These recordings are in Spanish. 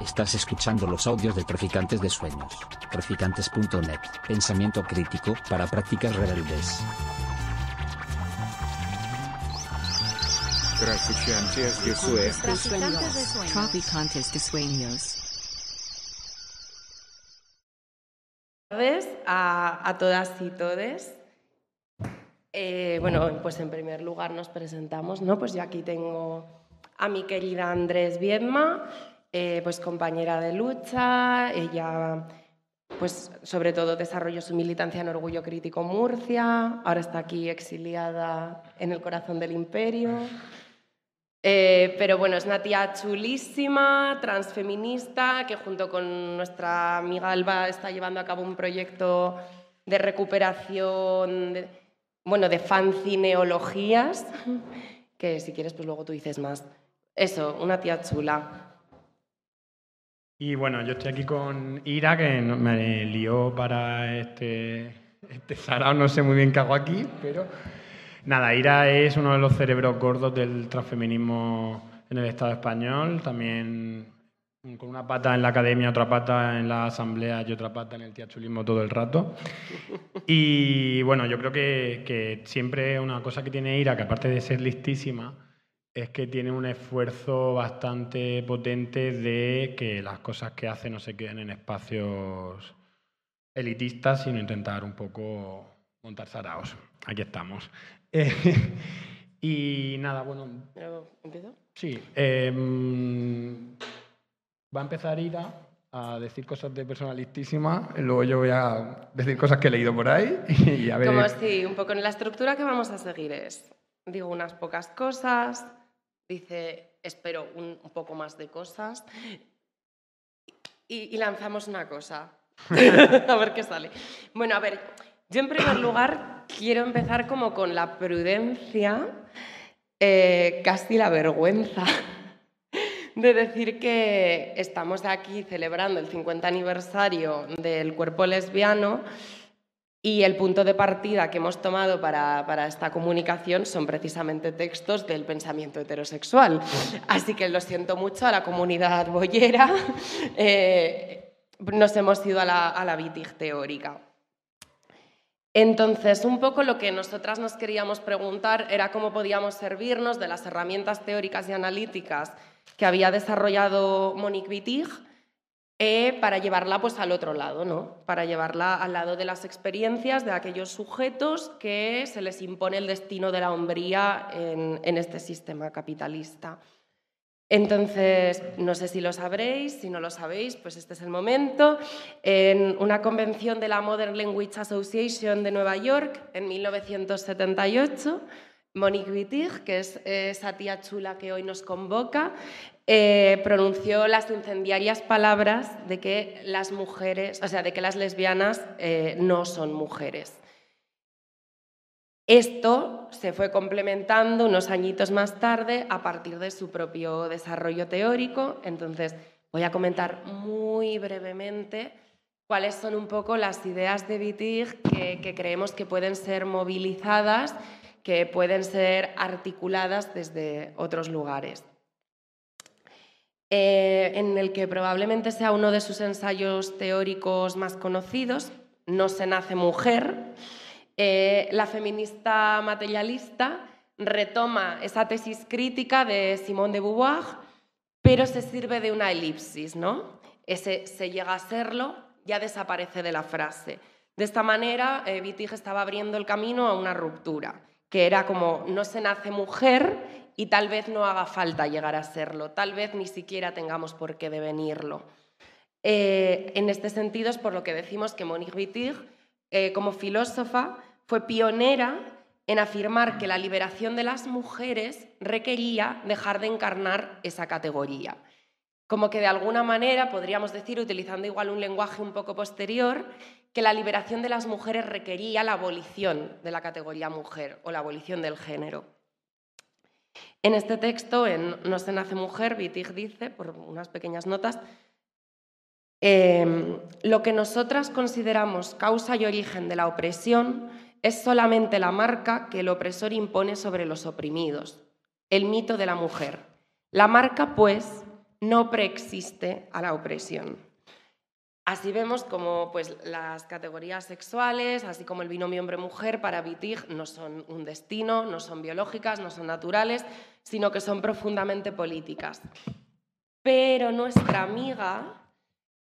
Estás escuchando los audios de Traficantes de Sueños. Traficantes.net. Pensamiento crítico para prácticas rebeldes. Traficantes de Sueños. Traficantes de sueños. Tardes a, a todas y todes. Eh, bueno, pues en primer lugar nos presentamos, ¿no? Pues yo aquí tengo a mi querida Andrés Viedma, eh, pues compañera de lucha, ella pues sobre todo desarrolló su militancia en Orgullo Crítico Murcia, ahora está aquí exiliada en el corazón del imperio. Eh, pero bueno, es una tía chulísima, transfeminista, que junto con nuestra amiga Alba está llevando a cabo un proyecto de recuperación, de, bueno, de fancineologías, que si quieres pues luego tú dices más. Eso, una tía chula. Y bueno, yo estoy aquí con Ira, que me lió para este, este no sé muy bien qué hago aquí, pero nada, Ira es uno de los cerebros gordos del transfeminismo en el Estado español, también con una pata en la academia, otra pata en la asamblea y otra pata en el teachulismo todo el rato. Y bueno, yo creo que, que siempre una cosa que tiene Ira, que aparte de ser listísima, es que tiene un esfuerzo bastante potente de que las cosas que hace no se queden en espacios elitistas, sino intentar un poco montar saraos. Aquí estamos. Eh, y nada, bueno, ¿Empiezo? sí. em, va a empezar Ira a decir cosas de persona listísima, luego yo voy a decir cosas que he leído por ahí y a ver... Como si, un poco en la estructura que vamos a seguir es, digo unas pocas cosas, dice, espero un, poco más de cosas, y, y lanzamos una cosa. a ver qué sale. Bueno, a ver, yo en primer lugar quiero empezar como con la prudencia, eh, casi la vergüenza de decir que estamos aquí celebrando el 50 aniversario del cuerpo lesbiano y el punto de partida que hemos tomado para, para esta comunicación son precisamente textos del pensamiento heterosexual. Así que lo siento mucho a la comunidad boyera. eh, nos hemos ido a la, a la bitig teórica. Entonces, un poco lo que nosotras nos queríamos preguntar era cómo podíamos servirnos de las herramientas teóricas y analíticas que había desarrollado Monique Wittig eh, para llevarla pues, al otro lado, ¿no? para llevarla al lado de las experiencias de aquellos sujetos que se les impone el destino de la hombría en, en este sistema capitalista. Entonces, no sé si lo sabréis, si no lo sabéis, pues este es el momento. En una convención de la Modern Language Association de Nueva York en 1978, Monique Wittig, que es eh, esa tía chula que hoy nos convoca, eh, pronunció las incendiarias palabras de que las mujeres, o sea, de que las lesbianas eh, no son mujeres. Esto se fue complementando unos añitos más tarde a partir de su propio desarrollo teórico. Entonces, voy a comentar muy brevemente cuáles son un poco las ideas de Wittig que, que creemos que pueden ser movilizadas, que pueden ser articuladas desde otros lugares. Eh, en el que probablemente sea uno de sus ensayos teóricos más conocidos, No se nace mujer, eh, la feminista materialista retoma esa tesis crítica de Simone de Beauvoir, pero se sirve de una elipsis, ¿no? Ese se llega a serlo ya desaparece de la frase. De esta manera, eh, estaba abriendo el camino a una ruptura, que era como no se nace mujer y tal vez no haga falta llegar a serlo, tal vez ni siquiera tengamos por qué devenirlo. Eh, en este sentido es por lo que decimos que Monique Wittig, eh, como filósofa, fue pionera en afirmar que la liberación de las mujeres requería dejar de encarnar esa categoría. Como que de alguna manera podríamos decir, utilizando igual un lenguaje un poco posterior, que la liberación de las mujeres requería la abolición de la categoría mujer o la abolición del género. En este texto, en No se nace mujer, Wittig dice, por unas pequeñas notas, eh, lo que nosotras consideramos causa y origen de la opresión es solamente la marca que el opresor impone sobre los oprimidos, el mito de la mujer. La marca, pues, no preexiste a la opresión. Así vemos como pues, las categorías sexuales, así como el binomio hombre-mujer, para Wittig no son un destino, no son biológicas, no son naturales, sino que son profundamente políticas. Pero nuestra amiga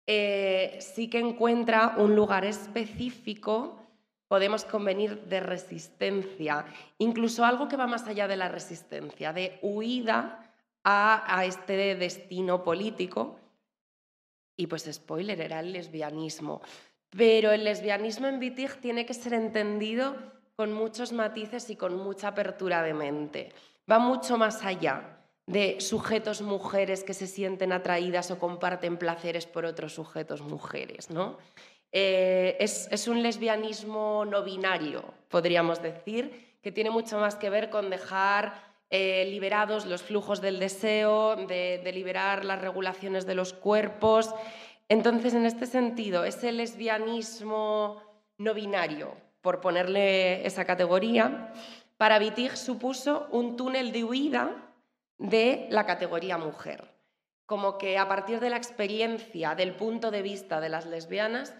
eh, sí que encuentra un lugar específico, podemos convenir, de resistencia, incluso algo que va más allá de la resistencia, de huida a este destino político y pues spoiler, era el lesbianismo. Pero el lesbianismo en Wittig tiene que ser entendido con muchos matices y con mucha apertura de mente. Va mucho más allá de sujetos mujeres que se sienten atraídas o comparten placeres por otros sujetos mujeres. ¿no? Eh, es, es, un lesbianismo no binario, podríamos decir, que tiene mucho más que ver con dejar eh, liberados los flujos del deseo, de, liberar las regulaciones de los cuerpos. Entonces, en este sentido, ese lesbianismo no binario, por ponerle esa categoría, para Wittig supuso un túnel de huida de la categoría mujer. Como que a partir de la experiencia, del punto de vista de las lesbianas,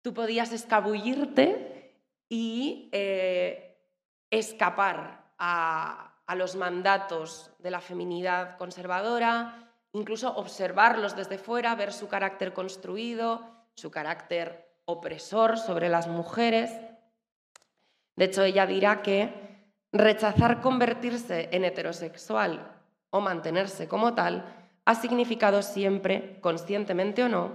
tú podías escabullirte y eh, escapar a, a los mandatos de la feminidad conservadora, incluso observarlos desde fuera, ver su carácter construido, su carácter opresor sobre las mujeres. De hecho, ella dirá que rechazar convertirse en heterosexual o mantenerse como tal ha significado siempre, conscientemente o no,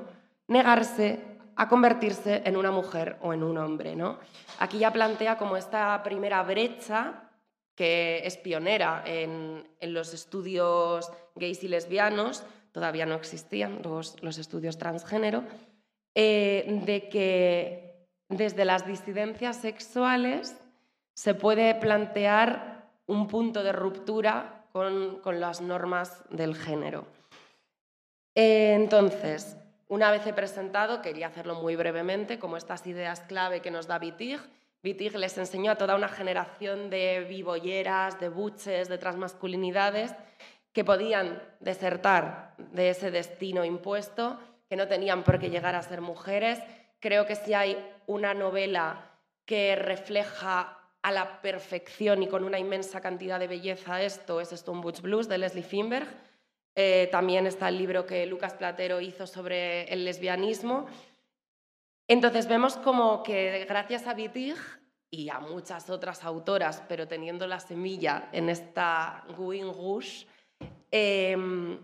negarse a convertirse en una mujer o en un hombre. ¿no? Aquí ya plantea como esta primera brecha que es pionera en, los estudios gays y lesbianos, todavía no existían los, estudios transgénero, eh, de que desde las disidencias sexuales se puede plantear un punto de ruptura con, las normas del género. Eh, entonces, una vez he presentado, quería hacerlo muy brevemente, como estas ideas clave que nos da Wittig, Wittig les enseñó a toda una generación de vivolleras, de buches, de transmasculinidades que podían desertar de ese destino impuesto, que no tenían por qué llegar a ser mujeres. Creo que si hay una novela que refleja a la perfección y con una inmensa cantidad de belleza esto, es Stone Butch Blues de Leslie Finberg. Eh, también está el libro que Lucas Platero hizo sobre el lesbianismo. Entonces vemos como que gracias a Wittig y a muchas otras autoras, pero teniendo la semilla en esta Guin Rouge, em,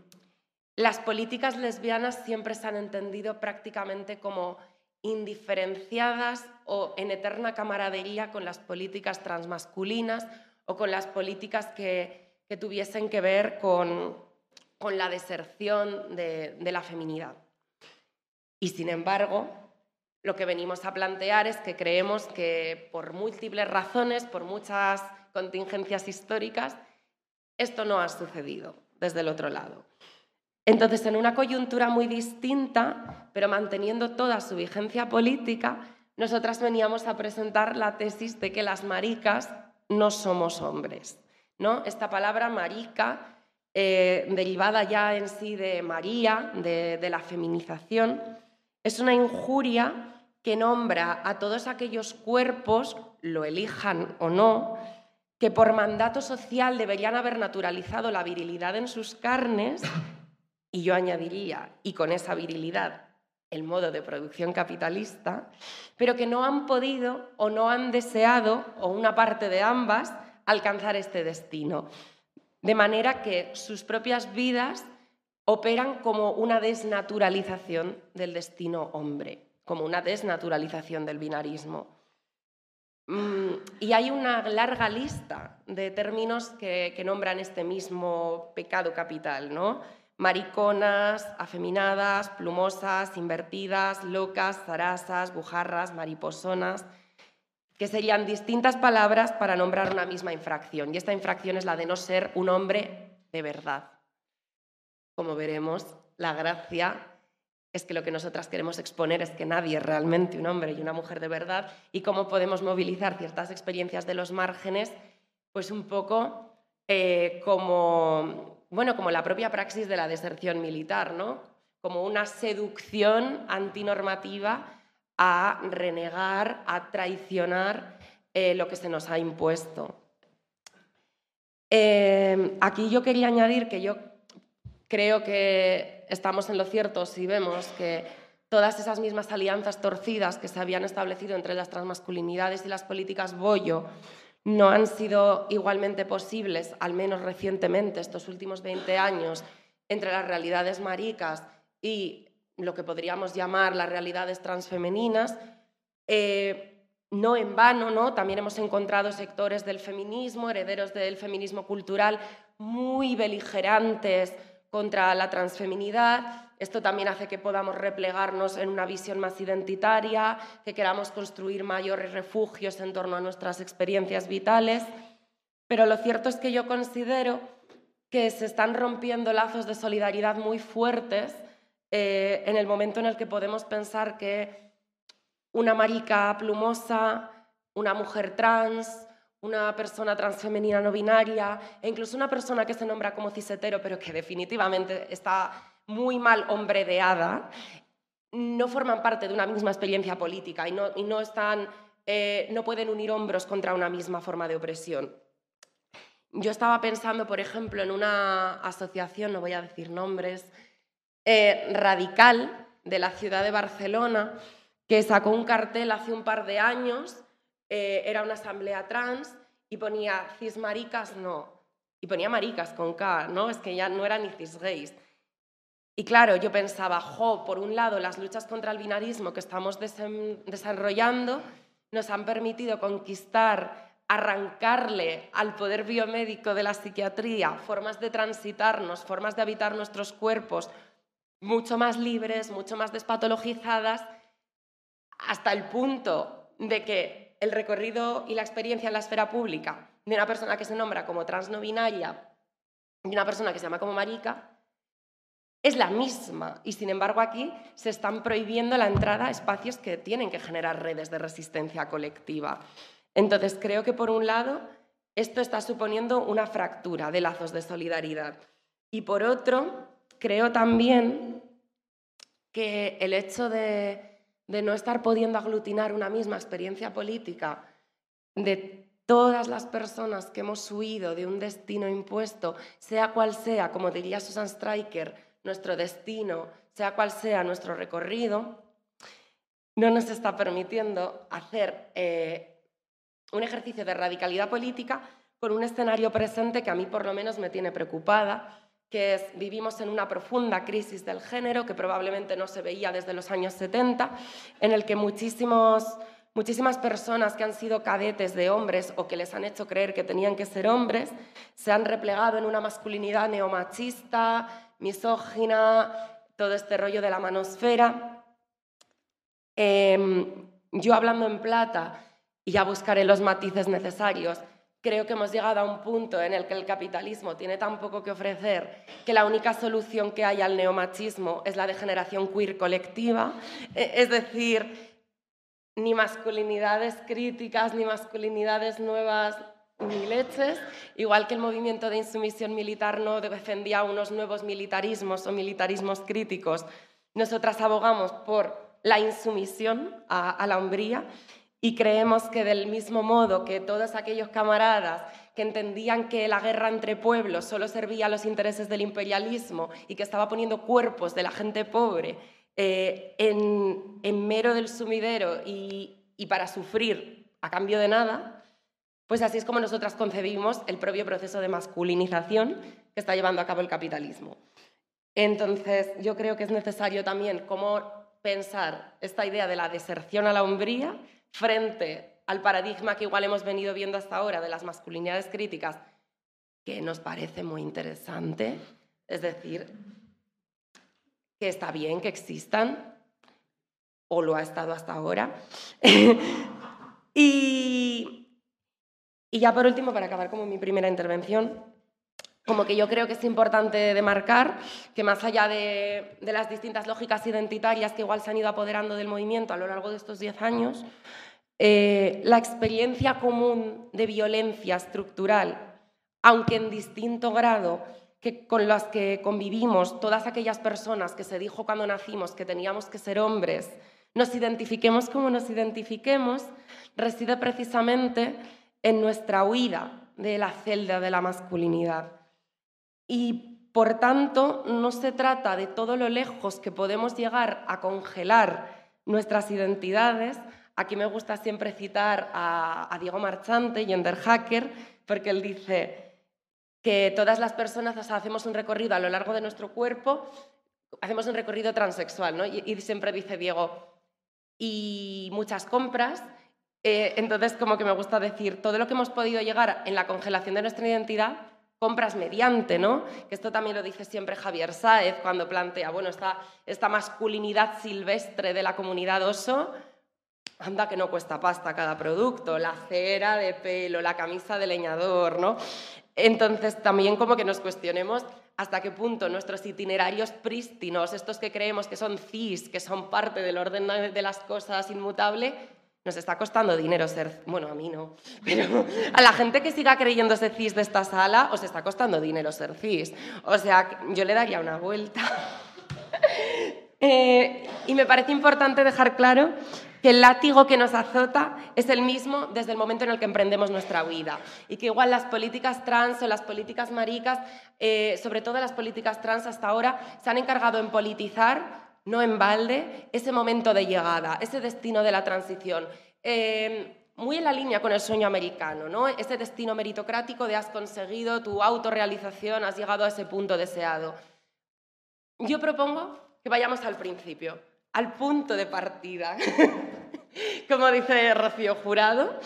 las políticas lesbianas siempre se han entendido prácticamente como indiferenciadas o en eterna camaradería con las políticas transmasculinas o con las políticas que, tuviesen que ver con, la deserción de la feminidad. Y sin embargo, lo que venimos a plantear es que creemos que por múltiples razones, por muchas contingencias históricas, esto no ha sucedido desde el otro lado. Entonces, en una coyuntura muy distinta, pero manteniendo toda su vigencia política, nosotras veníamos a presentar la tesis de que las maricas no somos hombres. ¿no? Esta palabra marica, eh, derivada ya en sí de María, de la feminización, es una injuria que nombra a todos aquellos cuerpos, lo elijan o no, que por mandato social deberían haber naturalizado la virilidad en sus carnes, y yo añadiría, y con esa virilidad, el modo de producción capitalista, pero que no han podido o no han deseado, o una parte de ambas, alcanzar este destino. De manera que sus propias vidas operan como una desnaturalización del destino hombre como una desnaturalización del binarismo. Mm, y hay una larga lista de términos que, nombran este mismo pecado capital, ¿no? Mariconas, afeminadas, plumosas, invertidas, locas, zarasas, bujarras, mariposonas, que serían distintas palabras para nombrar una misma infracción. Y esta infracción es la de no ser un hombre de verdad. Como veremos, la gracia es que lo que nosotras queremos exponer es que nadie es realmente un hombre y una mujer de verdad y cómo podemos movilizar ciertas experiencias de los márgenes, pues un poco eh, como, bueno, como la propia praxis de la deserción militar, ¿no? Como una seducción antinormativa a renegar, a traicionar eh, lo que se nos ha impuesto. Eh, aquí yo quería añadir que yo creo que estamos en lo cierto si vemos que todas esas mismas alianzas torcidas que se habían establecido entre las transmasculinidades y las políticas Bollo no han sido igualmente posibles, al menos recientemente, estos últimos 20 años, entre las realidades maricas y lo que podríamos llamar las realidades transfemeninas. Eh, no en vano, ¿no? También hemos encontrado sectores del feminismo, herederos del feminismo cultural, muy beligerantes contra la transfeminidad. Esto también hace que podamos replegarnos en una visión más identitaria, que queramos construir mayores refugios en torno a nuestras experiencias vitales. Pero lo cierto es que yo considero que se están rompiendo lazos de solidaridad muy fuertes eh, en el momento en el que podemos pensar que una marica plumosa, una mujer trans, una persona transfemenina no binaria e incluso una persona que se nombra como cisetero pero que definitivamente está muy mal hombredeada, no forman parte de una misma experiencia política y no, no, están, eh, no pueden unir hombros contra una misma forma de opresión. Yo estaba pensando, por ejemplo, en una asociación, no voy a decir nombres, eh, radical de la ciudad de Barcelona, que sacó un cartel hace un par de años eh, era una asamblea trans y ponía cis maricas no. Y ponía maricas con K, ¿no? Es que ya no eran ni cis gays. Y claro, yo pensaba, jo, por un lado, las luchas contra el binarismo que estamos desarrollando nos han permitido conquistar, arrancarle al poder biomédico de la psiquiatría formas de transitarnos, formas de habitar nuestros cuerpos mucho más libres, mucho más despatologizadas, hasta el punto de que el recorrido y la experiencia en la esfera pública de una persona que se nombra como trans no binaria y una persona que se llama como marica es la misma y sin embargo aquí se están prohibiendo la entrada a espacios que tienen que generar redes de resistencia colectiva. Entonces creo que por un lado esto está suponiendo una fractura de lazos de solidaridad y por otro creo también que el hecho de de no estar pudiendo aglutinar una misma experiencia política de todas las personas que hemos huido de un destino impuesto, sea cual sea, como diría Susan Stryker, nuestro destino, sea cual sea nuestro recorrido, no nos está permitiendo hacer eh, un ejercicio de radicalidad política con un escenario presente que a mí por lo menos me tiene preocupada que vivimos en una profunda crisis del género que probablemente no se veía desde los años 70, en el que muchísimos, muchísimas personas que han sido cadetes de hombres o que les han hecho creer que tenían que ser hombres se han replegado en una masculinidad neomachista, misógina, todo este rollo de la manosfera. Em, yo hablando en plata, y ya buscaré los matices necesarios, creo que hemos llegado a un punto en el que el capitalismo tiene tan poco que ofrecer que la única solución que hay al neomachismo es la degeneración queer colectiva, e, es decir, ni masculinidades críticas, ni masculinidades nuevas, ni leches, igual que el movimiento de insumisión militar no defendía unos nuevos militarismos o militarismos críticos, nosotras abogamos por la insumisión a, a la hombría y creemos que del mismo modo que todos aquellos camaradas que entendían que la guerra entre pueblos solo servía a los intereses del imperialismo y que estaba poniendo cuerpos de la gente pobre eh, en, mero del sumidero y, y para sufrir a cambio de nada, pues así es como nosotras concebimos el propio proceso de masculinización que está llevando a cabo el capitalismo. Entonces, yo creo que es necesario también cómo pensar esta idea de la deserción a la hombría frente al paradigma que igual hemos venido viendo hasta ahora de las masculinidades críticas, que nos parece muy interesante, es decir, que está bien que existan, o lo ha estado hasta ahora. y, y ya por último, para acabar como mi primera intervención, como que yo creo que es importante demarcar que más allá de, las distintas lógicas identitarias que igual se han ido apoderando del movimiento a lo largo de estos diez años, eh, la experiencia común de violencia estructural, aunque en distinto grado, que con las que convivimos todas aquellas personas que se dijo cuando nacimos que teníamos que ser hombres, nos identifiquemos como nos identifiquemos, reside precisamente en nuestra huida de la celda de la masculinidad. Y por tanto, no se trata de todo lo lejos que podemos llegar a congelar nuestras identidades. Aquí me gusta siempre citar a, Diego Marchante, gender hacker, porque él dice que todas las personas hacemos un recorrido a lo largo de nuestro cuerpo, hacemos un recorrido transexual, ¿no? y, y siempre dice Diego, y muchas compras. Eh, entonces, como que me gusta decir, todo lo que hemos podido llegar en la congelación de nuestra identidad, compras mediante, ¿no? Que esto también lo dice siempre Javier Sáez cuando plantea, bueno, esta, esta masculinidad silvestre de la comunidad oso, anda que no cuesta pasta cada producto, la cera de pelo, la camisa de leñador, ¿no? Entonces, también como que nos cuestionemos hasta qué punto nuestros itinerarios prístinos, estos que creemos que son cis, que son parte del orden de las cosas inmutable, nos está costando dinero ser, bueno, a mí no, pero a la gente que siga creyéndose cis de esta sala, os está costando dinero ser cis. O sea, yo le daría una vuelta. Eh, y me parece importante dejar claro que el látigo que nos azota es el mismo desde el momento en el que emprendemos nuestra vida. Y que igual las políticas trans o las políticas maricas, eh, sobre todo las políticas trans hasta ahora, se han encargado en politizar, no en balde, ese momento de llegada, ese destino de la transición. Eh, muy en la línea con el sueño americano, ¿no? ese destino meritocrático de has conseguido tu autorrealización, has llegado a ese punto deseado. Yo propongo que vayamos al principio, al punto de partida, como dice Rocío Jurado,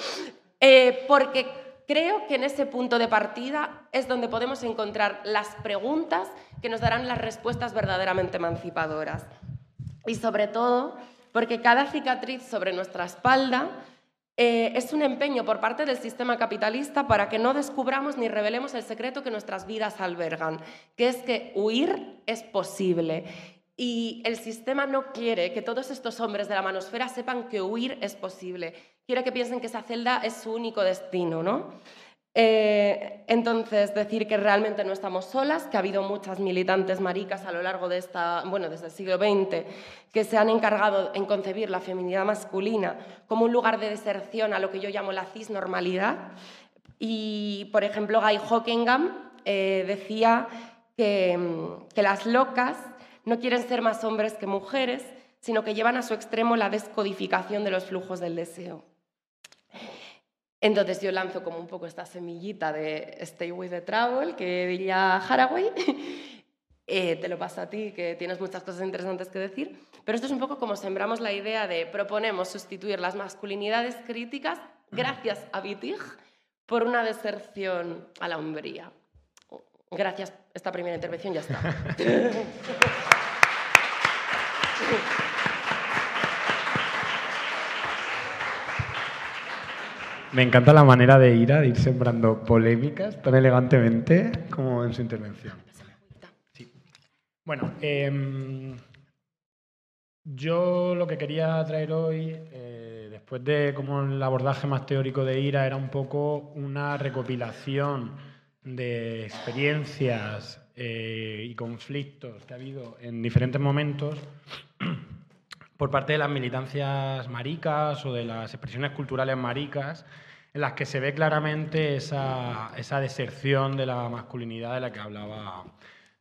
eh, porque creo que en ese punto de partida es donde podemos encontrar las preguntas que nos darán las respuestas verdaderamente emancipadoras. Y sobre todo, porque cada cicatriz sobre nuestra espalda eh, es un empeño por parte del sistema capitalista para que no descubramos ni revelemos el secreto que nuestras vidas albergan, que es que huir es posible y el sistema no quiere que todos estos hombres de la manosfera sepan que huir es posible. Quiere que piensen que esa celda es su único destino, ¿no? Eh, entonces, decir que realmente no estamos solas, que ha habido muchas militantes maricas a lo largo de esta, bueno, desde el siglo XX, que se han encargado en concebir la feminidad masculina como un lugar de deserción a lo que yo llamo la cisnormalidad. Y, por ejemplo, Guy Hockenham eh, decía que las locas no quieren ser más hombres que mujeres, sino que llevan a su extremo la descodificación de los flujos del deseo. Entonces yo lanzo como un poco esta semillita de Stay with the Trouble, que diría Haraway. Eh, te lo paso a ti, que tienes muchas cosas interesantes que decir. Pero esto es un poco como sembramos la idea de proponemos sustituir las masculinidades críticas, gracias a Wittig, por una deserción a la hombría. Gracias, esta primera intervención ya está. Me encanta la manera de ir a ir sembrando polémicas tan elegantemente como en su intervención. Bueno, em, yo lo que quería traer hoy, eh, después de como el abordaje más teórico de IRA, era un poco una recopilación de experiencias eh, y conflictos que ha habido en diferentes momentos por parte de las militancias maricas o de las expresiones culturales maricas, en las que se ve claramente esa, esa deserción de la masculinidad de la que hablaba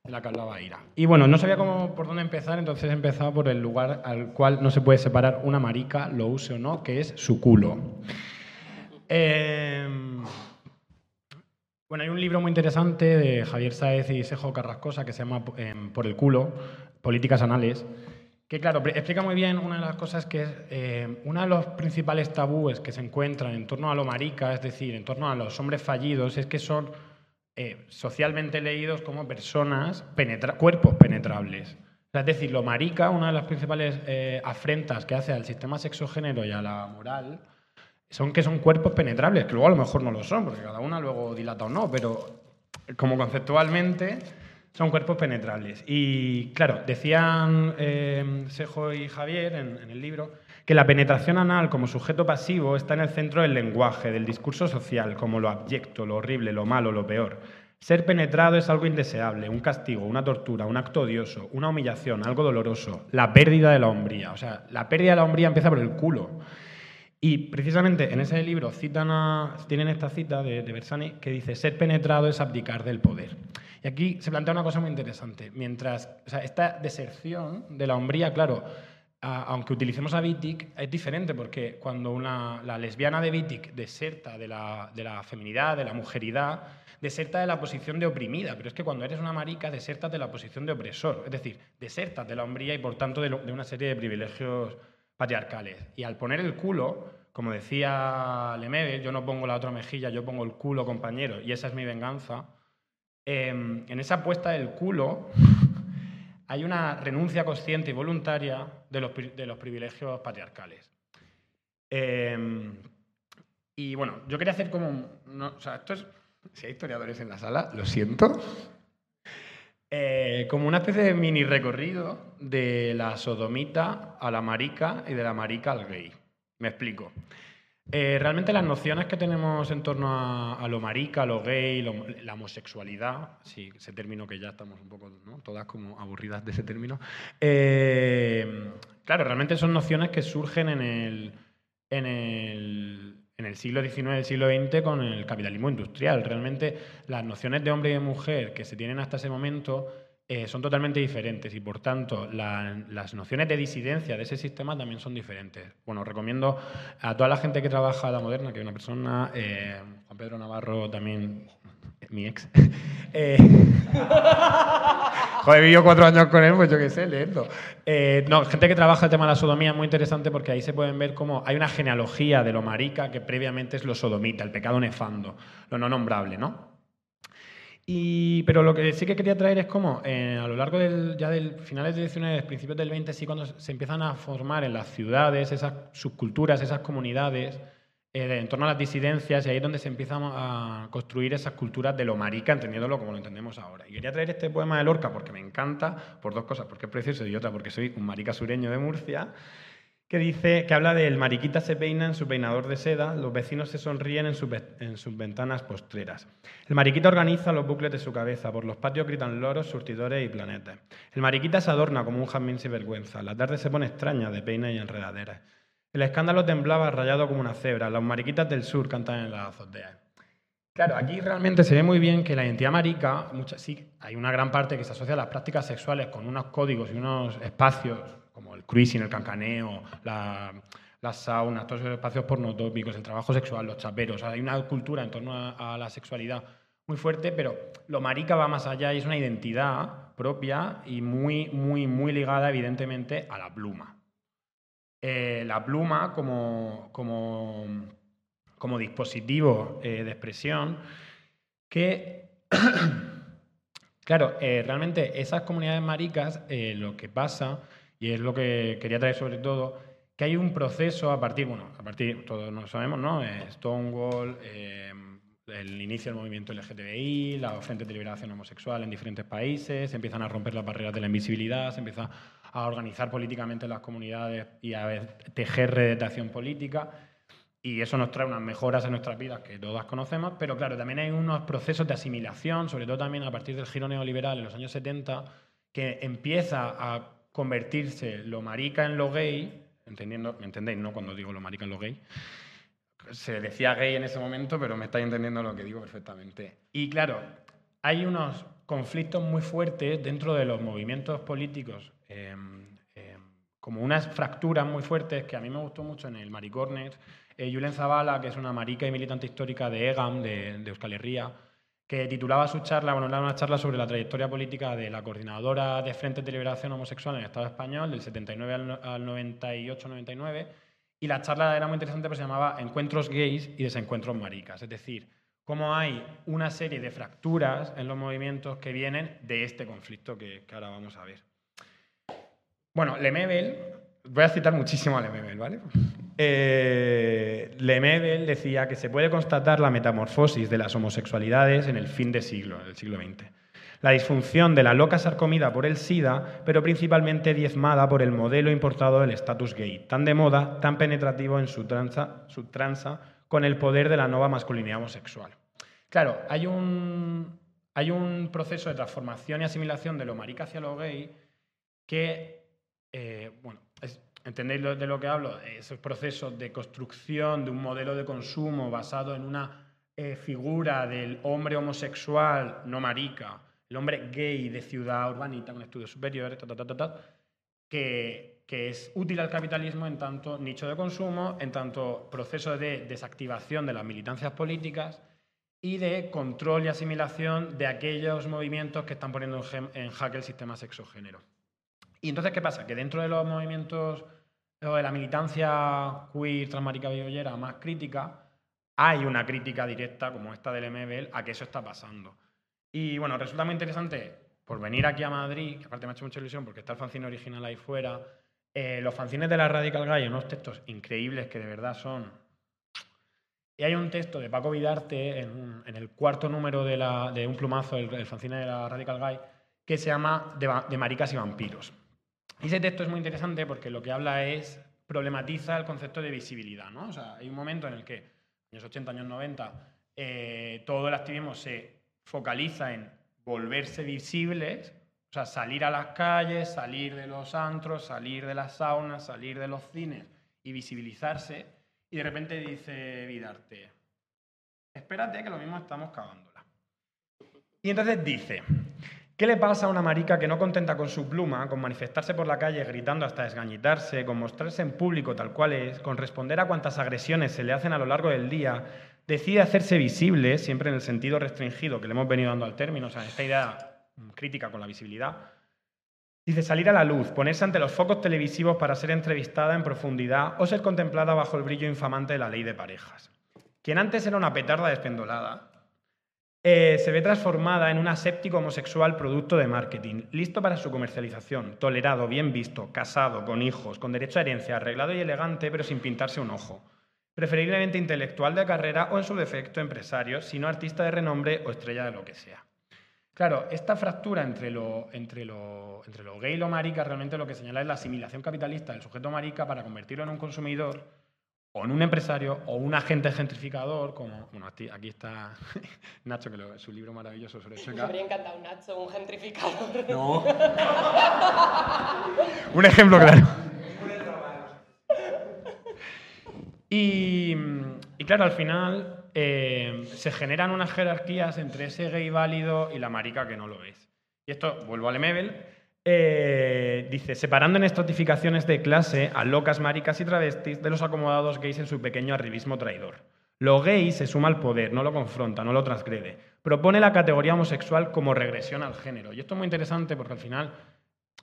de la que hablaba Ira. Y bueno, no sabía cómo, por dónde empezar, entonces he empezado por el lugar al cual no se puede separar una marica, lo use o no, que es su culo. Eh, bueno, hay un libro muy interesante de Javier Saez y Sejo Carrascosa que se llama em, Por el culo, Políticas Anales, que claro, explica muy bien una de las cosas que es eh, uno de los principales tabúes que se encuentran en torno a lo marica, es decir, en torno a los hombres fallidos, es que son eh, socialmente leídos como personas, cuerpos penetrables. es decir, lo marica, una de las principales eh, afrentas que hace al sistema sexogénero y a la moral, son que son cuerpos penetrables, que luego a lo mejor no lo son, porque cada una luego dilata o no, pero como conceptualmente son cuerpos penetrables. Y claro, decían eh, Sejo y Javier en, el libro que la penetración anal como sujeto pasivo está en el centro del lenguaje, del discurso social, como lo abyecto, lo horrible, lo malo, lo peor. Ser penetrado es algo indeseable, un castigo, una tortura, un acto odioso, una humillación, algo doloroso, la pérdida de la hombría. O sea, la pérdida de la hombría empieza por el culo. Y precisamente en ese libro citan a- tienen esta cita de, de Bersani que dice, ser penetrado es abdicar del poder. Y aquí se plantea una cosa muy interesante. Mientras, o sea, esta deserción de la hombría, claro, aunque utilicemos a Wittig, es diferente porque cuando una, la lesbiana de Wittig deserta de la, de la feminidad, de la mujeridad, deserta de la posición de oprimida, pero es que cuando eres una marica desertas de la posición de opresor, es decir, desertas de la hombría y por tanto de una serie de privilegios patriarcales. Y al poner el culo, como decía Lemebel, yo no pongo la otra mejilla, yo pongo el culo, compañero, y esa es mi venganza, em, en esa puesta del culo hay una renuncia consciente y voluntaria de los, privilegios patriarcales. Em, y bueno, yo quería hacer como... no, esto es... Si hay historiadores en la sala, lo siento. Eh, como una especie de mini recorrido de la sodomita a la marica y de la marica al gay. Me explico. Eh, realmente las nociones que tenemos en torno a, lo marica, lo gay, lo- la homosexualidad, sí, ese término que ya estamos un poco, todas como aburridas de ese término, eh, claro, realmente son nociones que surgen en el, en el, en el siglo XIX el siglo XX con el capitalismo industrial. Realmente las nociones de hombre y de mujer que se tienen hasta ese momento eh, son totalmente diferentes y por tanto la- las nociones de disidencia de ese sistema también son diferentes. Bueno, recomiendo a toda la gente que trabaja a la moderna, que una persona, eh, Juan Pedro Navarro también, mi ex. eh, Joder, he vivido cuatro años con él, pues yo qué sé. Eh, no, gente que trabaja el tema de la sodomía es muy interesante porque ahí se pueden ver cómo hay una genealogía de lo marica que previamente es lo sodomita, el pecado nefando, lo no nombrable, ¿no? Y, pero lo que sí que quería traer es cómo eh, a lo largo del, ya del finales del 19, principios del 20, sí cuando se empiezan a formar en las ciudades esas subculturas, esas comunidades eh, en torno a las disidencias y ahí es donde se empiezan a construir esas culturas de lo marica, entendiéndolo como lo entendemos ahora. Y quería traer este poema de Lorca porque me encanta, por dos cosas, porque es precioso y otra porque soy un marica sureño de Murcia, que dice que habla de el mariquita se peina en su peinador de seda, los vecinos se sonríen en, sus en sus ventanas postreras. El mariquita organiza los bucles de su cabeza, por los patios gritan loros, surtidores y planetas. El mariquita se adorna como un jazmín sin vergüenza, la tarde se pone extraña de peina y enredaderas. El escándalo temblaba rayado como una cebra, las mariquitas del sur cantan en las azoteas. Claro, aquí realmente se ve muy bien que la identidad marica, mucha- sí, hay una gran parte que se asocia a las prácticas sexuales con unos códigos y unos espacios, como el cruising, el cancaneo, la- las saunas, todos esos espacios pornotópicos, el trabajo sexual, los chaperos. Hay una cultura en torno a, la sexualidad muy fuerte, pero lo marica va más allá y es una identidad propia y muy, muy, muy ligada, evidentemente, a la pluma. Eh, la pluma como, como, como dispositivo eh, de expresión que, claro, eh, realmente esas comunidades maricas, lo que pasa, y es lo que quería traer sobre todo, que hay un proceso a partir, bueno, a partir, todos lo sabemos, ¿no? Eh, Stonewall, eh, el inicio del movimiento LGTBI, la Frente de Liberación Homosexual en diferentes países, se empiezan a romper las barreras de la invisibilidad, se empieza a organizar políticamente las comunidades y a tejer redes de acción política. Y eso nos trae unas mejoras en nuestras vidas que todas conocemos, pero claro, también hay unos procesos de asimilación, sobre todo también a partir del giro neoliberal en los años 70, que empieza a convertirse lo marica en lo gay, entendiendo, ¿me entendéis, no? Cuando digo lo marica en lo gay. Se decía gay en ese momento, pero me estáis entendiendo lo que digo perfectamente. Y claro, hay unos conflictos muy fuertes dentro de los movimientos políticos, eh, eh, como unas fracturas muy fuertes que a mí me gustó mucho en el Maricornes. Eh, Julen Zavala, que es una marica y militante histórica de EGAM, de Euskal Herria, que titulaba su charla, bueno, era una charla sobre la trayectoria política de la coordinadora de Frentes de Liberación Homosexual en el Estado español, del 79 al, no- al 98-99, y la charla era muy interesante porque se llamaba Encuentros gays y desencuentros maricas, es decir, cómo hay una serie de fracturas en los movimientos que vienen de este conflicto que, que ahora vamos a ver. Bueno, Lemebel, voy a citar muchísimo a Lemebel, ¿vale? Eh, Lemebel decía que se puede constatar la metamorfosis de las homosexualidades en el fin de siglo, del siglo XX. La disfunción de la loca sarcomida por el SIDA, pero principalmente diezmada por el modelo importado del status gay, tan de moda, tan penetrativo en su tranza, su tranza con el poder de la nueva masculinidad homosexual. Claro, hay un, hay un proceso de transformación y asimilación de lo marica hacia lo gay que, eh, bueno, ¿entendéis de lo que hablo? Esos procesos de construcción de un modelo de consumo basado en una eh, figura del hombre homosexual, no marica, el hombre gay de ciudad urbanita con estudios superiores, que, es útil al capitalismo en tanto nicho de consumo, en tanto proceso de desactivación de las militancias políticas y de control y asimilación de aquellos movimientos que están poniendo en jaque el sistema sexogénero. Y entonces, ¿qué pasa? Que dentro de los movimientos o de la militancia queer, transmarica, bibollera más crítica, hay una crítica directa, como esta del MBL, a que eso está pasando. Y bueno, resulta muy interesante, por venir aquí a Madrid, que aparte me ha hecho mucha ilusión porque está el fanzine original ahí fuera, eh, los fanzines de la Radical Guy, unos textos increíbles que de verdad son... Y hay un texto de Paco Vidarte en, el cuarto número de, un plumazo, el, fanzine de la Radical Guy, que se llama de maricas y vampiros. Y ese texto es muy interesante porque lo que habla es, problematiza el concepto de visibilidad. ¿no? O sea, hay un momento en el que, años 80, años 90, eh, todo el activismo se focaliza en volverse visibles, o sea, salir a las calles, salir de los antros, salir de las saunas, salir de los cines y visibilizarse. Y de repente dice Vidarte, espérate que lo mismo estamos cagándola. Y entonces dice, ¿Qué le pasa a una marica que no contenta con su pluma, con manifestarse por la calle gritando hasta desgañitarse, con mostrarse en público tal cual es, con responder a cuantas agresiones se le hacen a lo largo del día, decide hacerse visible, siempre en el sentido restringido que le hemos venido dando al término, o sea, esta idea mm, crítica con la visibilidad? Dice salir a la luz, ponerse ante los focos televisivos para ser entrevistada en profundidad o ser contemplada bajo el brillo infamante de la ley de parejas. Quien antes era una petarda despendolada, eh, se ve transformada en un aséptico homosexual producto de marketing, listo para su comercialización, tolerado, bien visto, casado, con hijos, con derecho a herencia, arreglado y elegante, pero sin pintarse un ojo. Preferiblemente intelectual de carrera o, en su defecto, empresario, sino artista de renombre o estrella de lo que sea. Claro, esta fractura entre lo, entre, lo, gay y lo marica realmente lo que señala es la asimilación capitalista del sujeto marica para convertirlo en un consumidor o en un empresario o un agente gentrificador, como bueno, aquí está Nacho, que lo, su libro maravilloso sobre Me Checa. habría encantado Nacho, un gentrificador. No. un ejemplo claro. Y, y claro, al final eh, se generan unas jerarquías entre ese gay válido y la marica que no lo es. Y esto, vuelvo al Emebel, eh, dice, separando en estratificaciones de clase a locas, maricas y travestis de los acomodados gays en su pequeño arribismo traidor. Lo gay se suma al poder, no lo confronta, no lo transgrede. Propone la categoría homosexual como regresión al género. Y esto es muy interesante porque al final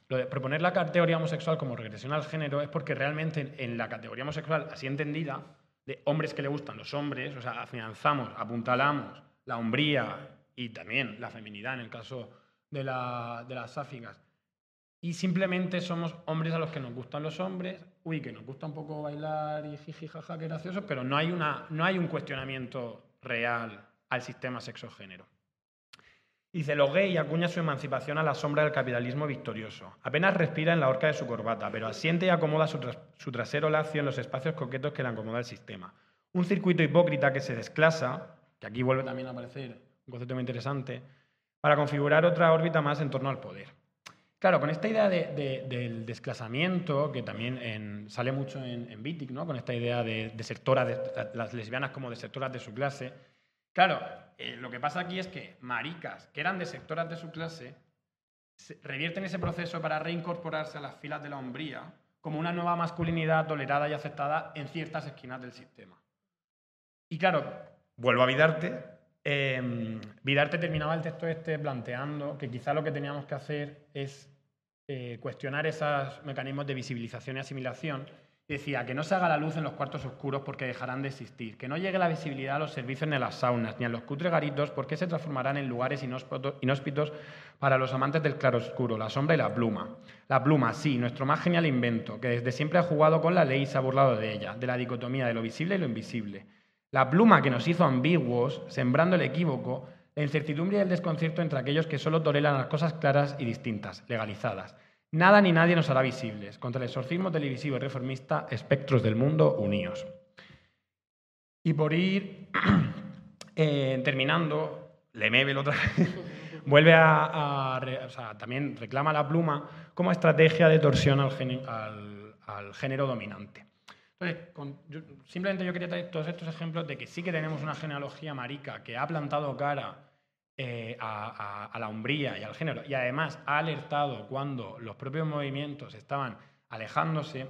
lo de proponer la categoría homosexual como regresión al género es porque realmente en, la categoría homosexual, así entendida, de hombres que le gustan los hombres, o sea, afianzamos, apuntalamos la hombría y también la feminidad en el caso de, de las sáficas. Y simplemente somos hombres a los que nos gustan los hombres, uy, que nos gusta un poco bailar y jiji, jaja, qué gracioso, pero no hay, una, no hay un cuestionamiento real al sistema sexo-género. Dice, lo gay acuña su emancipación a la sombra del capitalismo victorioso. Apenas respira en la horca de su corbata, pero asiente y acomoda su, tras- su trasero lacio en los espacios coquetos que le acomoda el sistema. Un circuito hipócrita que se desclasa, que aquí vuelve también a aparecer un concepto muy interesante, para configurar otra órbita más en torno al poder. Claro, con esta idea de- de- del desclasamiento, que también sale mucho en, en ¿no? con esta idea de desertoras, de, las lesbianas como desertoras de su clase. Claro, eh, lo que pasa aquí es que maricas, que eran desertoras de su clase, se- revierten ese proceso para reincorporarse a las filas de la hombría como una nueva masculinidad tolerada y aceptada en ciertas esquinas del sistema. Y claro, vuelvo a Vidarte. Eh, Vidarte terminaba el texto este planteando que quizá lo que teníamos que hacer es eh, cuestionar esos mecanismos de visibilización y asimilación. Decía que no se haga la luz en los cuartos oscuros porque dejarán de existir, que no llegue la visibilidad a los servicios ni a las saunas ni a los cutres garitos porque se transformarán en lugares inhóspitos para los amantes del claroscuro, la sombra y la pluma. La pluma, sí, nuestro más genial invento, que desde siempre ha jugado con la ley y se ha burlado de ella, de la dicotomía de lo visible y lo invisible. La pluma que nos hizo ambiguos, sembrando el equívoco, la incertidumbre y el desconcierto entre aquellos que solo toleran las cosas claras y distintas, legalizadas. Nada ni nadie nos hará visibles. Contra el exorcismo televisivo y reformista, espectros del mundo unidos. Y por ir eh, terminando, Lemebel otra vez, vuelve a, también reclama la pluma como estrategia de torsión al género dominante. Entonces, con- yo- simplemente yo quería traer todos estos ejemplos de que sí que tenemos una genealogía marica que ha plantado cara eh, a, la hombría y al género y además ha alertado cuando los propios movimientos estaban alejándose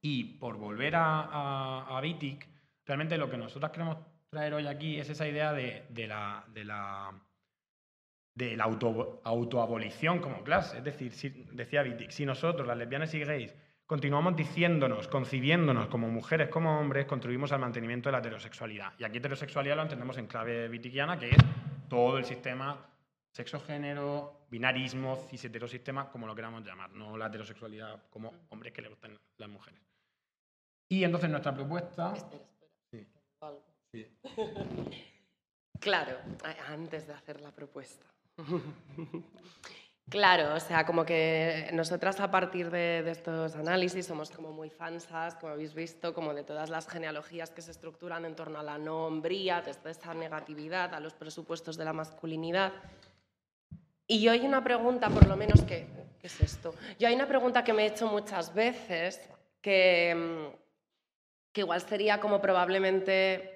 y por volver a, a, Wittig, realmente lo que nosotros queremos traer hoy aquí es esa idea de, de la, de la, de la auto, autoabolición como clase. Es decir, si, decía Wittig, si nosotros, las lesbianas y gays, continuamos diciéndonos, concibiéndonos como mujeres, como hombres, contribuimos al mantenimiento de la heterosexualidad. Y aquí heterosexualidad lo entendemos en clave wittigiana, que es todo el sistema sexo-género, binarismo, cis-heterosistema, como lo queramos llamar, no la heterosexualidad como hombres que le gustan las mujeres. Y entonces nuestra propuesta... Espera, espera. Sí. Claro, antes de hacer la propuesta. Claro, o sea, como que nosotras a partir de, estos análisis somos como muy fansas, como habéis visto, como de todas las genealogías que se estructuran en torno a la no hombría, desde esa negatividad a los presupuestos de la masculinidad. Y yo hay una pregunta, por lo menos, que, ¿qué es esto? Yo hay una pregunta que me he hecho muchas veces, que, mm, que igual sería como probablemente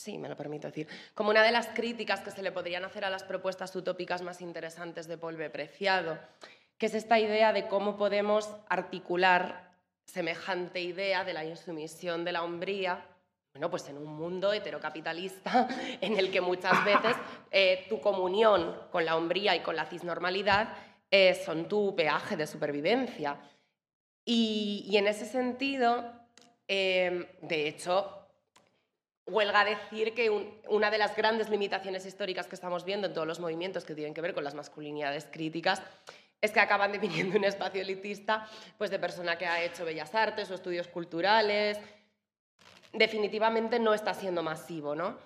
sí, me lo permito decir, como una de las críticas que se le podrían hacer a las propuestas utópicas más interesantes de Paul B. Preciado, que es esta idea de cómo podemos articular semejante idea de la insumisión de la hombría, bueno, pues en un mundo heterocapitalista en el que muchas veces eh, tu comunión con la hombría y con la cisnormalidad eh, son tu peaje de supervivencia. Y, en ese sentido, eh, de hecho, Huelga decir que un- una de las grandes limitaciones históricas que estamos viendo en todos los movimientos que tienen que ver con las masculinidades críticas es que acaban definiendo un espacio elitista pues, de persona que ha hecho bellas artes o estudios culturales. Definitivamente no está siendo masivo, ¿no?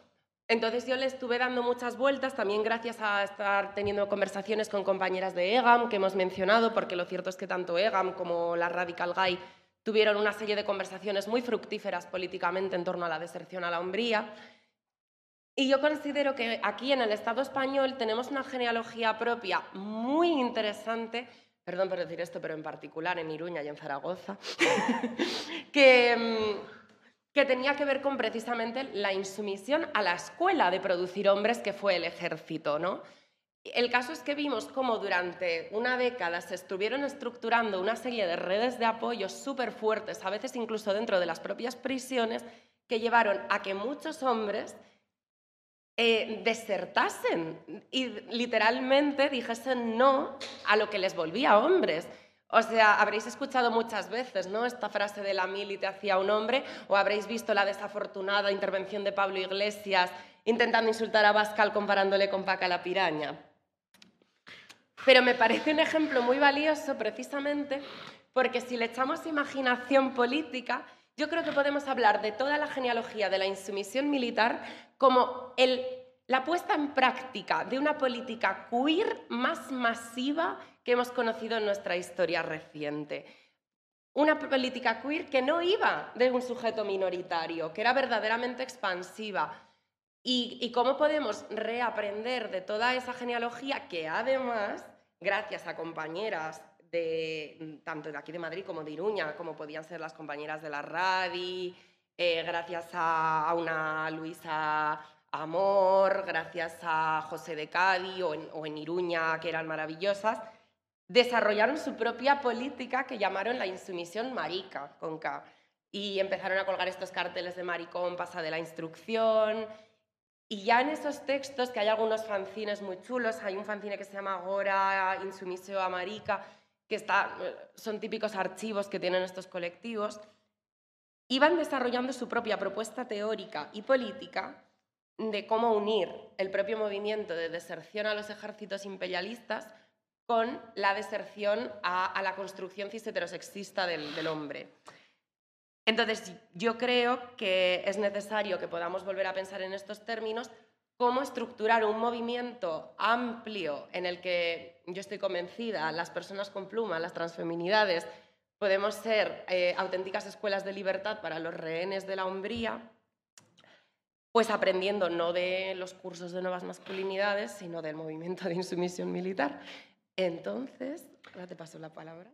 Entonces yo le estuve dando muchas vueltas, también gracias a estar teniendo conversaciones con compañeras de EGAM que hemos mencionado, porque lo cierto es que tanto EGAM como la Radical Guy tuvieron una serie de conversaciones muy fructíferas políticamente en torno a la deserción a la hombría. Y yo considero que aquí en el Estado español tenemos una genealogía propia muy interesante, perdón por decir esto, pero en particular en Iruña y en Zaragoza, que, mm, que tenía que ver con precisamente la insumisión a la escuela de producir hombres que fue el ejército, ¿no? El caso es que vimos cómo durante una década se estuvieron estructurando una serie de redes de apoyo súper fuertes, a veces incluso dentro de las propias prisiones, que llevaron a que muchos hombres eh, desertasen y literalmente dijesen no a lo que les volvía hombres. O sea, habréis escuchado muchas veces ¿no? esta frase de la mili te hacía un hombre o habréis visto la desafortunada intervención de Pablo Iglesias intentando insultar a Bascal comparándole con Paca la piraña. Pero me parece un ejemplo muy valioso precisamente porque si le echamos imaginación política, yo creo que podemos hablar de toda la genealogía de la insumisión militar como la puesta en práctica de una política queer más masiva que hemos conocido en nuestra historia reciente. Una política queer que no iba de un sujeto minoritario, que era verdaderamente expansiva, y cómo podemos reaprender de toda esa genealogía que además, gracias a compañeras de, tanto de aquí de Madrid como de Iruña, como podían ser las compañeras de la RADI, eh, gracias a, a una Luisa Amor, gracias a José de Cádiz o en, o Iruña, que eran maravillosas, desarrollaron su propia política que llamaron la insumisión marica, con K. Y empezaron a colgar estos carteles de maricón, pasa de la instrucción. Y ya en esos textos, que hay algunos fanzines muy chulos, hay un fanzine que se llama Agora Insumisio a Marica, que está, son típicos archivos que tienen estos colectivos, iban desarrollando su propia propuesta teórica y política de cómo unir el propio movimiento de deserción a los ejércitos imperialistas con la deserción a, la construcción cis-heterosexista del, del hombre. Entonces, yo creo que es necesario que podamos volver a pensar en estos términos, cómo estructurar un movimiento amplio en el que yo estoy convencida, las personas con pluma, las transfeminidades, podemos ser eh, auténticas escuelas de libertad para los rehenes de la hombría, pues aprendiendo no de los cursos de nuevas masculinidades, sino del movimiento de insumisión militar. Entonces, ahora te paso la palabra.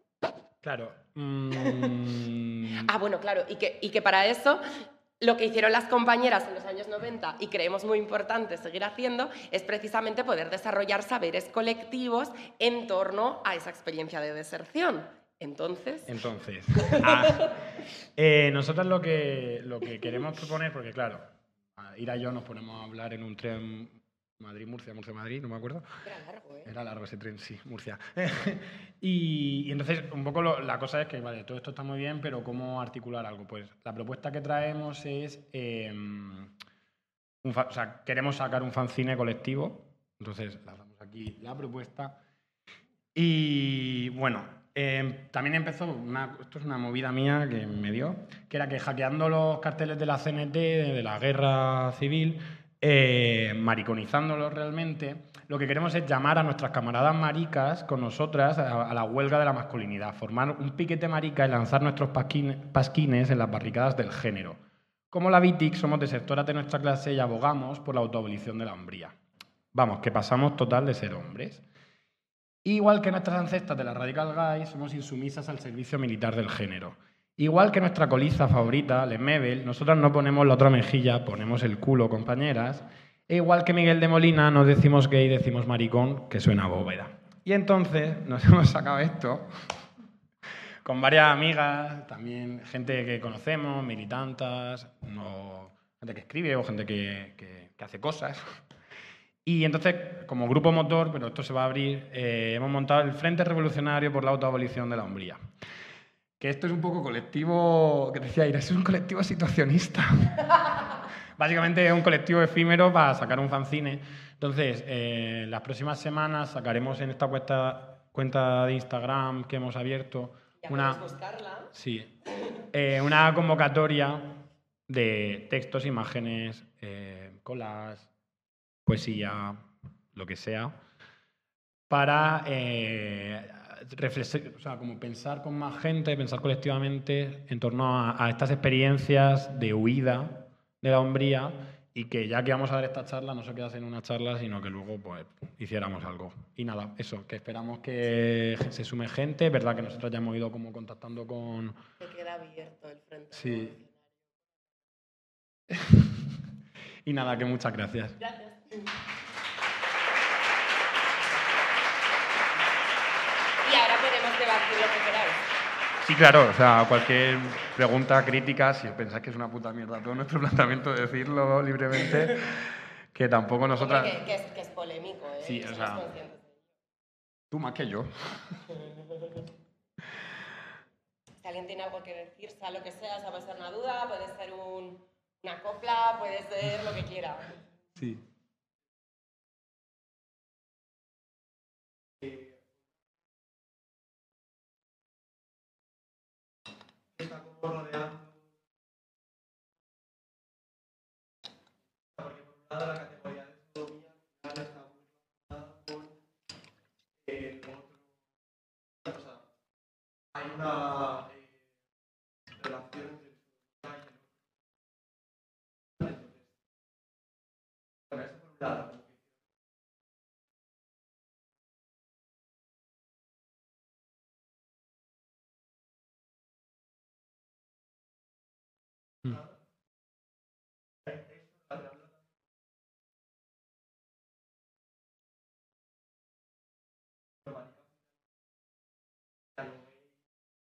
Claro. mm, Ah, bueno, claro, y que, y que para eso lo que hicieron las compañeras en los años 90 y creemos muy importante seguir haciendo es precisamente poder desarrollar saberes colectivos en torno a esa experiencia de deserción. Entonces, Entonces, ah, eh, nosotros lo que, lo que queremos proponer, porque claro, a Ira y yo nos ponemos a hablar en un tren Madrid-Murcia, Murcia-Madrid, no me acuerdo. era largo, ¿eh? Era largo ese tren, sí, Murcia. y, y entonces, un poco lo- la cosa es que, vale, todo esto está muy bien, pero ¿cómo articular algo? Pues la propuesta que traemos es, eh, un o sea, queremos sacar un fanzine colectivo, entonces lanzamos aquí la propuesta. Y bueno, eh, también empezó, una, esto es una movida mía que me dio, que era que hackeando los carteles de la CNT, de la guerra civil, eh, mariconizándolos realmente, lo que queremos es llamar a nuestras camaradas maricas con nosotras a, la huelga de la masculinidad, formar un piquete marica y lanzar nuestros pasquine- pasquines en las barricadas del género. Como la BITIC, somos desertoras de nuestra clase y abogamos por la autoabolición de la hombría. Vamos, que pasamos total de ser hombres. Igual que nuestras ancestras de la Radical Guy, somos insumisas al servicio militar del género. Igual que nuestra coliza favorita, Les Mebel, nosotras no ponemos la otra mejilla, ponemos el culo, compañeras. E igual que Miguel de Molina, no decimos gay, decimos maricón, que suena bóveda. Y entonces nos hemos sacado esto con varias amigas, también gente que conocemos, militantas, no- gente que escribe o gente que, que- que hace cosas. Y entonces, como grupo motor, pero esto se va a abrir, eh, hemos montado el Frente Revolucionario por la Autoabolición de la Hombría. Que esto es un poco colectivo, que decía Ira, es un colectivo situacionista. Básicamente es un colectivo efímero para sacar un fanzine. Entonces, eh, las próximas semanas sacaremos en esta cuenta, cuenta de Instagram que hemos abierto ya una, buscarla. Sí. Eh, una convocatoria de textos, imágenes, eh, colas, poesía, lo que sea, para o sea, como pensar con más gente, pensar colectivamente en torno a, a estas experiencias de huida de la hombría y que ya que vamos a dar esta charla no se quedase en una charla, sino que luego pues hiciéramos algo. Y nada, eso, que esperamos que se sume gente, es verdad que nosotros ya hemos ido como contactando con... Se queda abierto el frente. Sí. y nada, que muchas gracias. Gracias. Y ahora podemos debatir lo que queráis. Sí, claro, o sea, cualquier pregunta, crítica, si pensáis que es una puta mierda todo nuestro planteamiento, decirlo libremente, que tampoco nosotras... Que, que es, que es polémico, ¿eh? Sí, o sea-. Tú más que yo. Si alguien tiene algo que decir, sea lo que sea, o sea, puede ser una duda, puede ser un- una copla, puede ser lo que quiera. Sí. Hay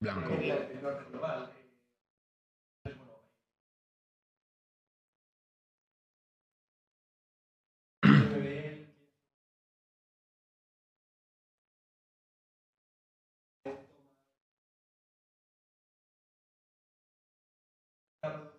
Blanco. Thank you.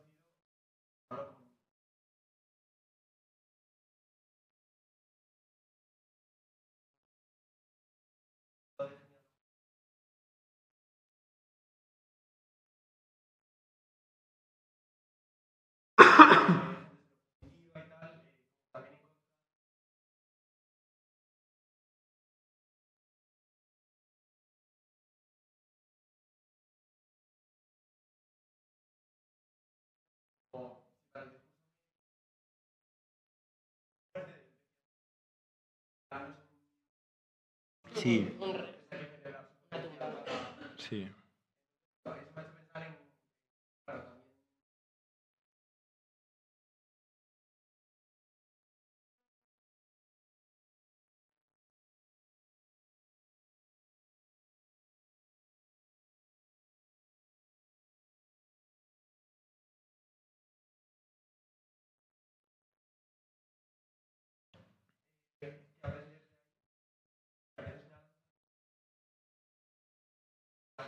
Eh, Sí.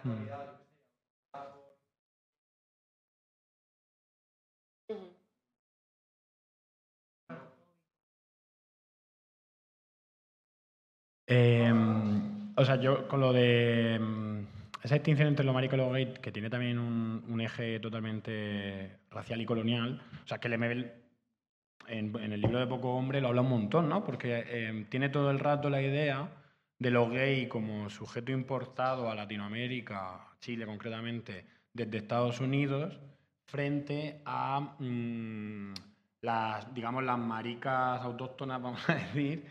Sí. Mm. Em, o sea, yo con lo de em, esa distinción entre lo marico y lo gay, que tiene también un, un eje totalmente racial y colonial, o sea, que Lemebel en, en el libro de Poco Hombre lo habla un montón, ¿no? Porque em, tiene todo el rato la idea de lo gay como sujeto importado a Latinoamérica, Chile concretamente, desde Estados Unidos, frente a mm, las, digamos, las maricas autóctonas, vamos a decir,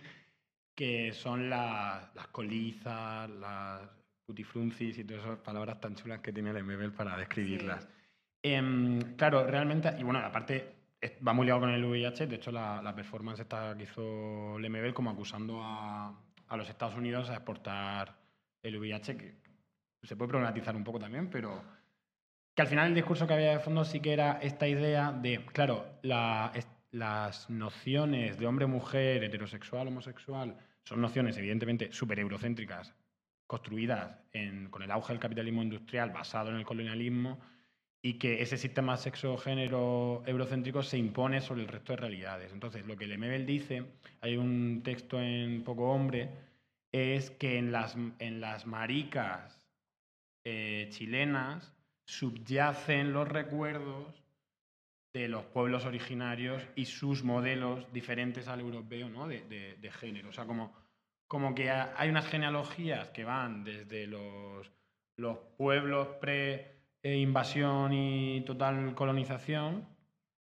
que son las, las colizas, las putifruncis y todas esas palabras tan chulas que tiene el MBL para describirlas. Em, claro, realmente, y bueno, aparte va muy ligado con el VIH, de hecho la, la performance esta que hizo Lemebel como acusando a, a los Estados Unidos a exportar el VIH, que se puede problematizar un poco también, pero que al final el discurso que había de fondo sí que era esta idea de, claro, las nociones de hombre-mujer, heterosexual, homosexual, son nociones evidentemente súper eurocéntricas, construidas con el auge del capitalismo industrial basado en el colonialismo, y que ese sistema sexo-género eurocéntrico se impone sobre el resto de realidades. Entonces, lo que Lemebel dice, hay un texto en Poco Hombre, es que en las, en las maricas eh, chilenas subyacen los recuerdos de los pueblos originarios y sus modelos diferentes al europeo ¿no? de, de- de género. O sea, como, como que ha- hay unas genealogías que van desde los, los pueblos pre-invasión y total colonización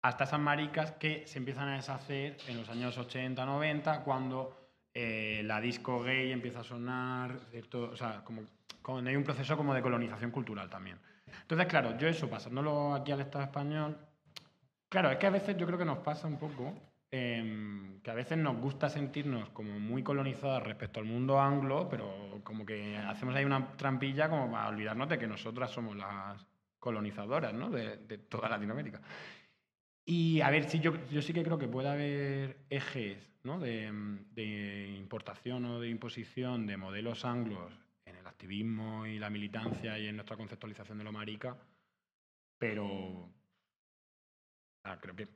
hasta esas maricas que se empiezan a deshacer en los años 80, 90, cuando eh, la disco gay empieza a sonar, ¿cierto? O sea, como, como hay un proceso como de colonización cultural también. Entonces, claro, yo eso, pasándolo aquí al Estado español, claro, es que a veces yo creo que nos pasa un poco em, que a veces nos gusta sentirnos como muy colonizadas respecto al mundo anglo, pero como que hacemos ahí una trampilla como para olvidarnos de que nosotras somos las colonizadoras ¿no? de, toda Latinoamérica. Y a ver, sí, yo, yo sí que creo que puede haber ejes ¿no? de, de importación o de imposición de modelos anglos en el activismo y la militancia y en nuestra conceptualización de lo marica, pero ah, creo que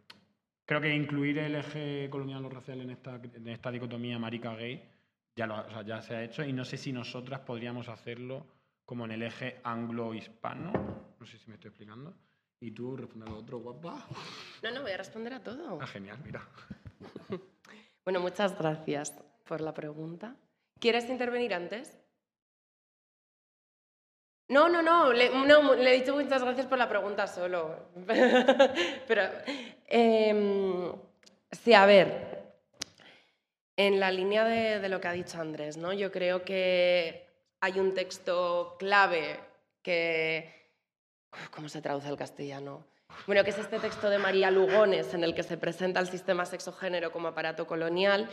creo que incluir el eje colonial o racial en esta, en esta dicotomía marica-gay ya, lo- o sea, ya se ha hecho y no sé si nosotras podríamos hacerlo como en el eje anglo-hispano. No sé si me estoy explicando. Y tú responde a lo otro, guapa. No, no, voy a responder a todo. Ah, genial, mira. Bueno, muchas gracias por la pregunta. ¿Quieres intervenir antes? No, no, no, le, he dicho muchas gracias por la pregunta solo. Pero, em, sí, a ver, en la línea de, de lo que ha dicho Andrés, ¿no? Yo creo que hay un texto clave que... ¿Cómo se traduce al castellano? Bueno, que es este texto de María Lugones en el que se presenta el sistema sexogénero como aparato colonial.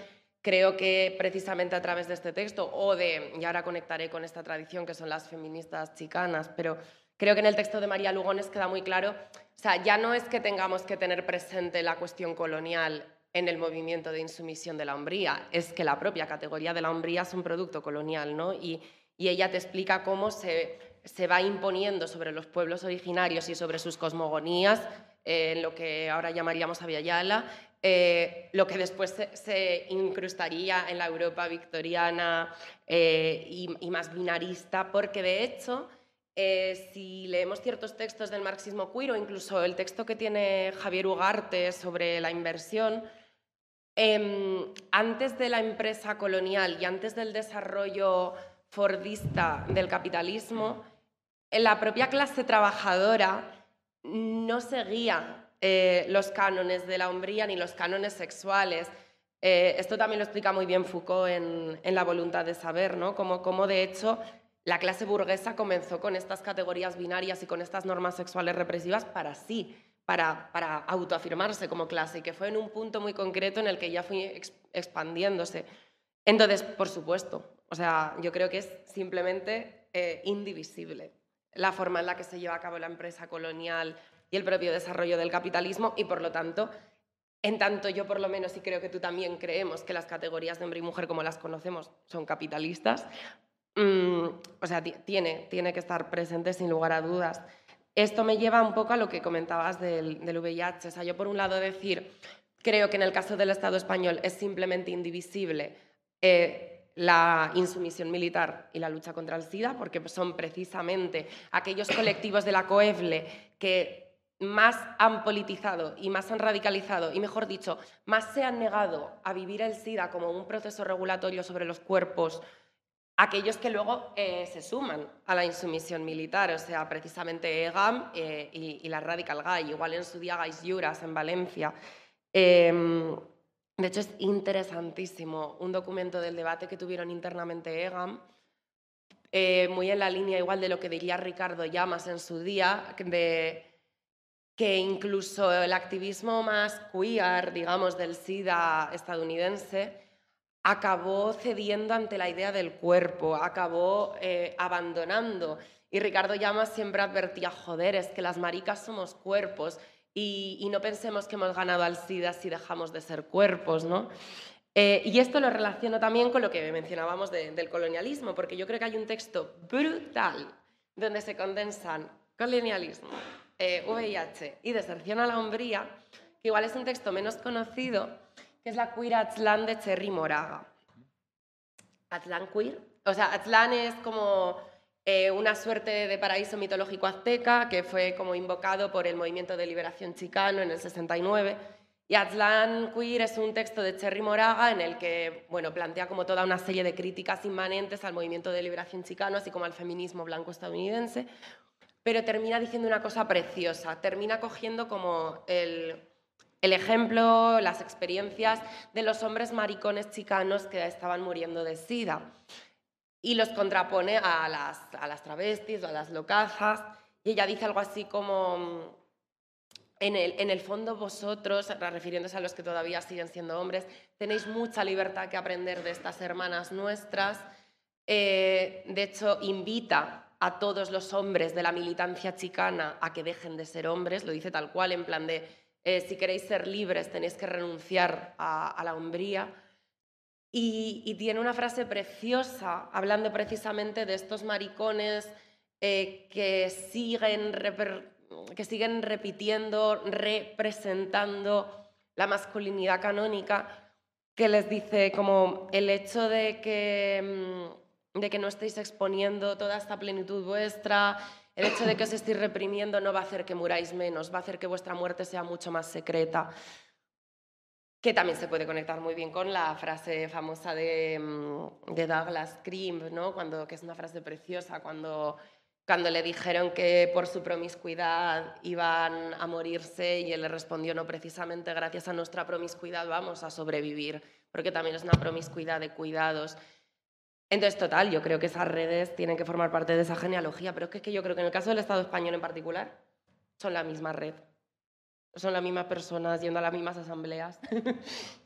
Creo que precisamente a través de este texto, o de, y ahora conectaré con esta tradición que son las feministas chicanas, pero creo que en el texto de María Lugones queda muy claro, o sea, ya no es que tengamos que tener presente la cuestión colonial en el movimiento de insumisión de la hombría, es que la propia categoría de la hombría es un producto colonial, ¿no? Y, y ella te explica cómo se, se va imponiendo sobre los pueblos originarios y sobre sus cosmogonías, eh, en lo que ahora llamaríamos Aviala, eh, lo que después se, incrustaría en la Europa victoriana eh, y, más binarista, porque de hecho, eh, si leemos ciertos textos del marxismo queer incluso el texto que tiene Javier Ugarte sobre la inversión, Em, antes de la empresa colonial y antes del desarrollo fordista del capitalismo, la propia clase trabajadora no seguía eh, los cánones de la hombría ni los cánones sexuales. Eh, esto también lo explica muy bien Foucault en, en La voluntad de saber, ¿no? Como, como de hecho la clase burguesa comenzó con estas categorías binarias y con estas normas sexuales represivas para sí, para, para autoafirmarse como clase, y que fue en un punto muy concreto en el que ya fue ex- expandiéndose. Entonces, por supuesto, o sea, yo creo que es simplemente eh, indivisible la forma en la que se lleva a cabo la empresa colonial y el propio desarrollo del capitalismo y, por lo tanto, en tanto yo por lo menos y creo que tú también creemos que las categorías de hombre y mujer como las conocemos son capitalistas, mm, o sea, ti- tiene, tiene que estar presente sin lugar a dudas. Esto me lleva un poco a lo que comentabas del, del VIH. O sea, yo por un lado decir, creo que en el caso del Estado español es simplemente indivisible eh, la insumisión militar y la lucha contra el SIDA, porque son precisamente aquellos colectivos de la COEFLE que más han politizado y más han radicalizado, y mejor dicho, más se han negado a vivir el SIDA como un proceso regulatorio sobre los cuerpos, aquellos que luego eh, se suman a la insumisión militar, o sea, precisamente EGAM eh, y, la Radical Guy, igual en su día Gais Juras en Valencia. Em, de hecho, es interesantísimo un documento del debate que tuvieron internamente EGAM, eh, muy en la línea igual de lo que diría Ricardo Llamas en su día, de que incluso el activismo más queer, digamos, del SIDA estadounidense, acabó cediendo ante la idea del cuerpo, acabó eh, abandonando. Y Ricardo Llamas siempre advertía, joder, es que las maricas somos cuerpos y, y no pensemos que hemos ganado al SIDA si dejamos de ser cuerpos, ¿no? Eh, y esto lo relaciono también con lo que mencionábamos de- del colonialismo, porque yo creo que hay un texto brutal donde se condensan colonialismo, eh, VIH y deserción a la hombría, que igual es un texto menos conocido, que es la Queer Atlán de Cherry Moraga. Atlán queer. O sea, Atlán es como eh, una suerte de paraíso mitológico azteca que fue como invocado por el movimiento de liberación chicano en el 69. Y Atlán Queer es un texto de Cherry Moraga en el que bueno, plantea como toda una serie de críticas inmanentes al movimiento de liberación chicano, así como al feminismo blanco estadounidense, pero termina diciendo una cosa preciosa, termina cogiendo como el, el ejemplo, las experiencias de los hombres maricones chicanos que estaban muriendo de sida y los contrapone a las, a las travestis o a las locazas. Y ella dice algo así como, en el, en el fondo vosotros, refiriéndose a los que todavía siguen siendo hombres, tenéis mucha libertad que aprender de estas hermanas nuestras. Eh, de hecho, invita a todos los hombres de la militancia chicana a que dejen de ser hombres, lo dice tal cual, en plan de, eh, si queréis ser libres tenéis que renunciar a, a la hombría. Y, tiene una frase preciosa hablando precisamente de estos maricones eh, que, siguen que siguen repitiendo, representando la masculinidad canónica, que les dice como el hecho de que, mm, de que no estéis exponiendo toda esta plenitud vuestra, el hecho de que os estéis reprimiendo no va a hacer que muráis menos, va a hacer que vuestra muerte sea mucho más secreta que también se puede conectar muy bien con la frase famosa de, mm, Douglas Cream, ¿no? cuando, que es una frase preciosa, cuando, cuando le dijeron que por su promiscuidad iban a morirse y él le respondió, no, precisamente gracias a nuestra promiscuidad vamos a sobrevivir, porque también es una promiscuidad de cuidados. Entonces, total, yo creo que esas redes tienen que formar parte de esa genealogía, pero es que, es que yo creo que en el caso del Estado español en particular, son la misma red son las mismas personas yendo a las mismas asambleas.